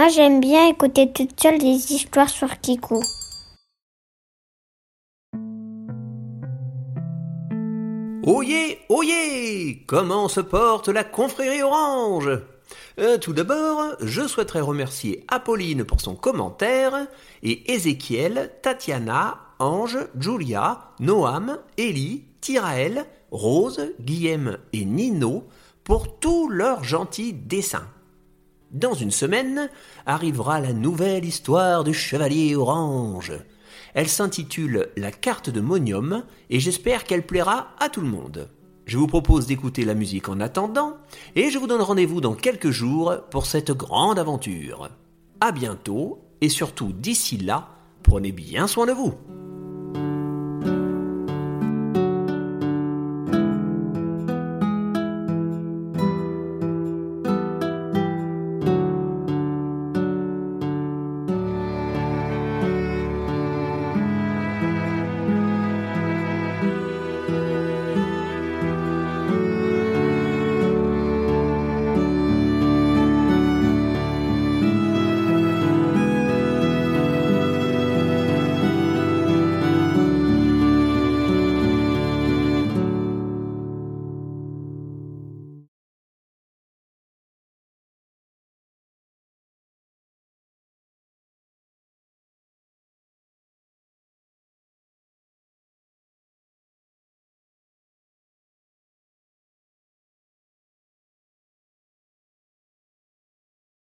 Moi, j'aime bien écouter toute seule des histoires sur Kiku. Oyez, oyez Comment se porte la confrérie orange? Euh, Tout d'abord, je souhaiterais remercier Apolline pour son commentaire et Ézéchiel, Tatiana, Ange, Julia, Noam, Ellie, Tiraël, Rose, Guillaume et Nino pour tous leurs gentils dessins. Dans une semaine arrivera la nouvelle histoire du chevalier orange. Elle s'intitule La carte de Monium et j'espère qu'elle plaira à tout le monde. Je vous propose d'écouter la musique en attendant et je vous donne rendez-vous dans quelques jours pour cette grande aventure. À bientôt et surtout d'ici là, prenez bien soin de vous.